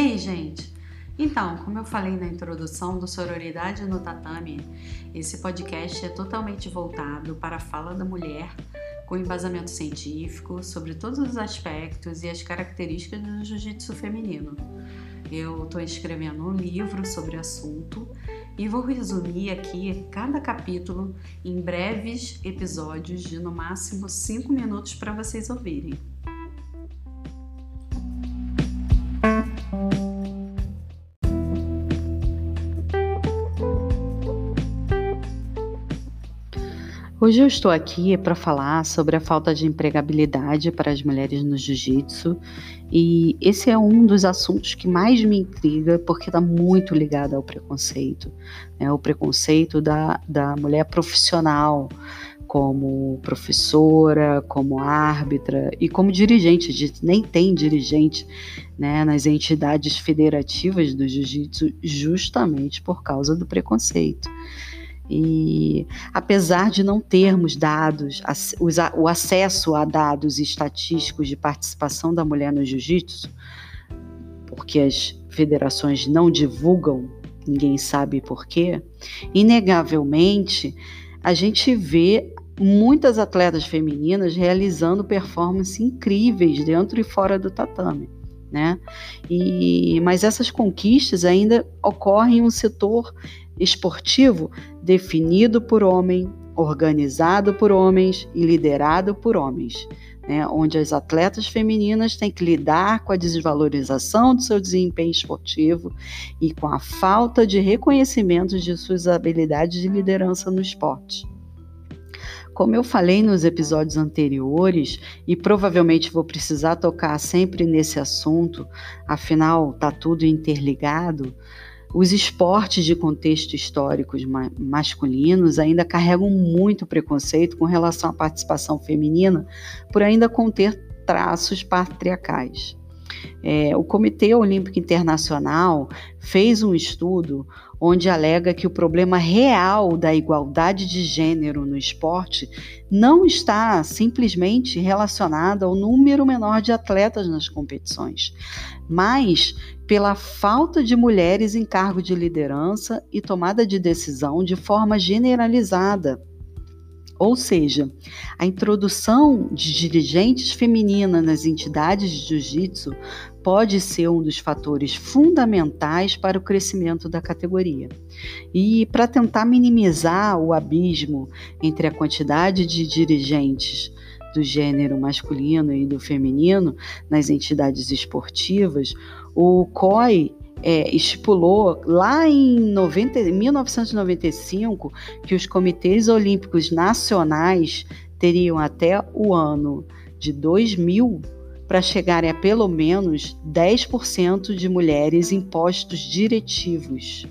aí, gente? Então, como eu falei na introdução do Sororidade no Tatame, esse podcast é totalmente voltado para a fala da mulher com embasamento científico sobre todos os aspectos e as características do jiu-jitsu feminino. Eu estou escrevendo um livro sobre o assunto e vou resumir aqui cada capítulo em breves episódios de no máximo 5 minutos para vocês ouvirem. Hoje eu estou aqui para falar sobre a falta de empregabilidade para as mulheres no jiu-jitsu e esse é um dos assuntos que mais me intriga porque está muito ligado ao preconceito, né? o preconceito da, da mulher profissional como professora, como árbitra e como dirigente, nem tem dirigente né, nas entidades federativas do jiu-jitsu justamente por causa do preconceito. E apesar de não termos dados, o acesso a dados estatísticos de participação da mulher no jiu-jitsu, porque as federações não divulgam, ninguém sabe por quê, inegavelmente a gente vê muitas atletas femininas realizando performances incríveis dentro e fora do tatame. Né? E, mas essas conquistas ainda ocorrem em um setor esportivo definido por homem, organizado por homens e liderado por homens, né, onde as atletas femininas têm que lidar com a desvalorização do seu desempenho esportivo e com a falta de reconhecimento de suas habilidades de liderança no esporte. Como eu falei nos episódios anteriores, e provavelmente vou precisar tocar sempre nesse assunto, afinal está tudo interligado, os esportes de contexto históricos ma masculinos ainda carregam muito preconceito com relação à participação feminina, por ainda conter traços patriarcais. É, o Comitê Olímpico Internacional fez um estudo onde alega que o problema real da igualdade de gênero no esporte não está simplesmente relacionado ao número menor de atletas nas competições, mas pela falta de mulheres em cargo de liderança e tomada de decisão de forma generalizada. Ou seja, a introdução de dirigentes femininas nas entidades de jiu-jitsu pode ser um dos fatores fundamentais para o crescimento da categoria. E para tentar minimizar o abismo entre a quantidade de dirigentes do gênero masculino e do feminino nas entidades esportivas, o COI é, estipulou lá em 90, 1995 que os comitês olímpicos nacionais teriam até o ano de 2000 para chegarem a pelo menos 10% de mulheres em postos diretivos.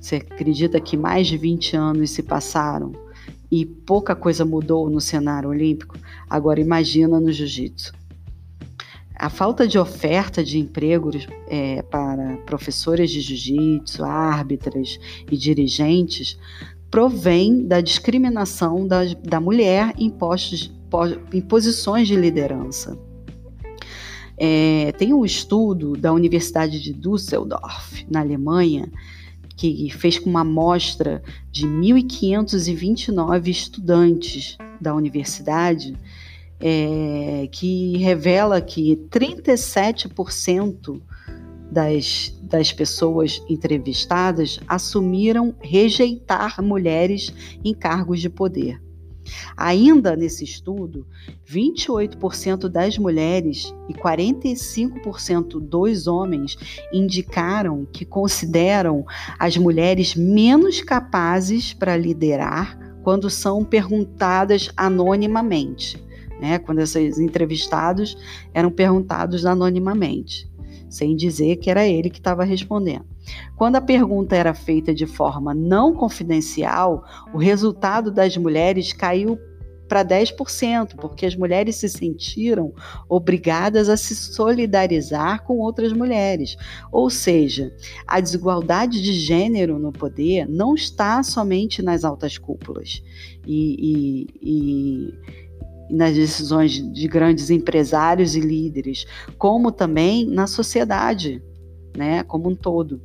Você acredita que mais de 20 anos se passaram e pouca coisa mudou no cenário olímpico? Agora imagina no jiu-jitsu. A falta de oferta de empregos é, para professores de jiu-jitsu, árbitras e dirigentes provém da discriminação da, da mulher em, postos, em posições de liderança. É, tem um estudo da Universidade de Düsseldorf, na Alemanha, que fez com uma amostra de 1.529 estudantes da universidade é, que revela que 37% das, das pessoas entrevistadas assumiram rejeitar mulheres em cargos de poder. Ainda nesse estudo, 28% das mulheres e 45% dos homens indicaram que consideram as mulheres menos capazes para liderar quando são perguntadas anonimamente né, quando esses entrevistados eram perguntados anonimamente, sem dizer que era ele que estava respondendo. Quando a pergunta era feita de forma não confidencial, o resultado das mulheres caiu para 10%, porque as mulheres se sentiram obrigadas a se solidarizar com outras mulheres. Ou seja, a desigualdade de gênero no poder não está somente nas altas cúpulas. E, e, e nas decisões de grandes empresários e líderes, como também na sociedade. né, como um todo.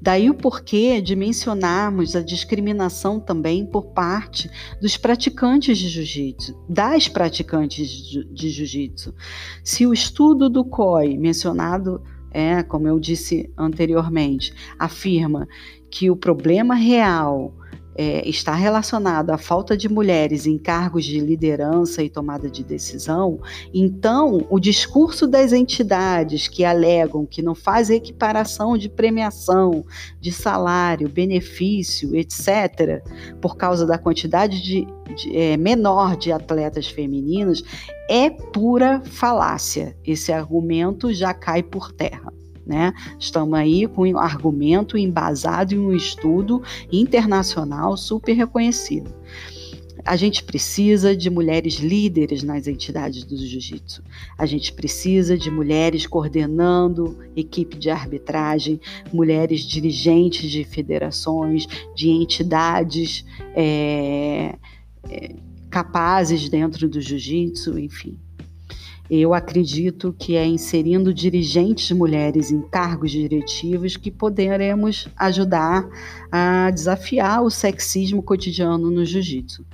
Daí o porquê de mencionarmos a discriminação também por parte dos praticantes de jiu-jitsu, das praticantes de jiu-jitsu. Se o estudo do COI, mencionado, é, como eu disse anteriormente, afirma que o problema real é, está relacionado à falta de mulheres em cargos de liderança e tomada de decisão, então o discurso das entidades que alegam que não faz equiparação de premiação, de salário, benefício, etc., por causa da quantidade de, de é, menor de atletas femininas, é pura falácia. Esse argumento já cai por terra. Né? Estamos aí com um argumento embasado em um estudo internacional super reconhecido. A gente precisa de mulheres líderes nas entidades do jiu-jitsu. A gente precisa de mulheres coordenando equipe de arbitragem, mulheres dirigentes de federações, de entidades é, é, capazes dentro do jiu-jitsu, enfim. Eu acredito que é inserindo dirigentes mulheres em cargos diretivos que poderemos ajudar a desafiar o sexismo cotidiano no jiu-jitsu.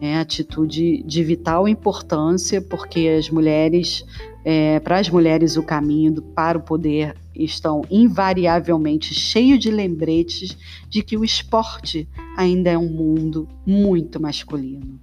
É atitude de vital importância, porque as mulheres, é, para as mulheres, o caminho para o poder estão invariavelmente cheio de lembretes de que o esporte ainda é um mundo muito masculino.